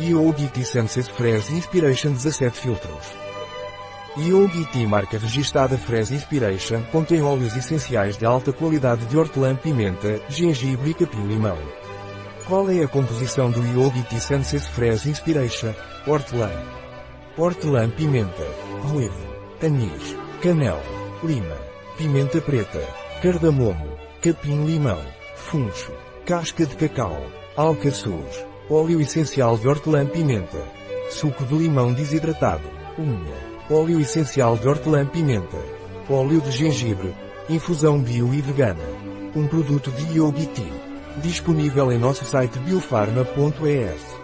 Yogiti Senses Fresh Inspiration 17 filtros. Yogiti marca registrada Fresh Inspiration contém óleos essenciais de alta qualidade de hortelã-pimenta, gengibre e capim-limão. Qual é a composição do Yogiti Senses Fresh Inspiration? Hortelã. Hortelã-pimenta. Ruivo. Anis. Canela. Lima. Pimenta preta. Cardamomo. Capim-limão. Funcho. Casca de cacau. Alcaçuz. Óleo essencial de hortelã-pimenta. Suco de limão desidratado. Unha. Óleo essencial de hortelã-pimenta. Óleo de gengibre. Infusão bio e vegana. Um produto de Yogiti. Disponível em nosso site biofarma.es.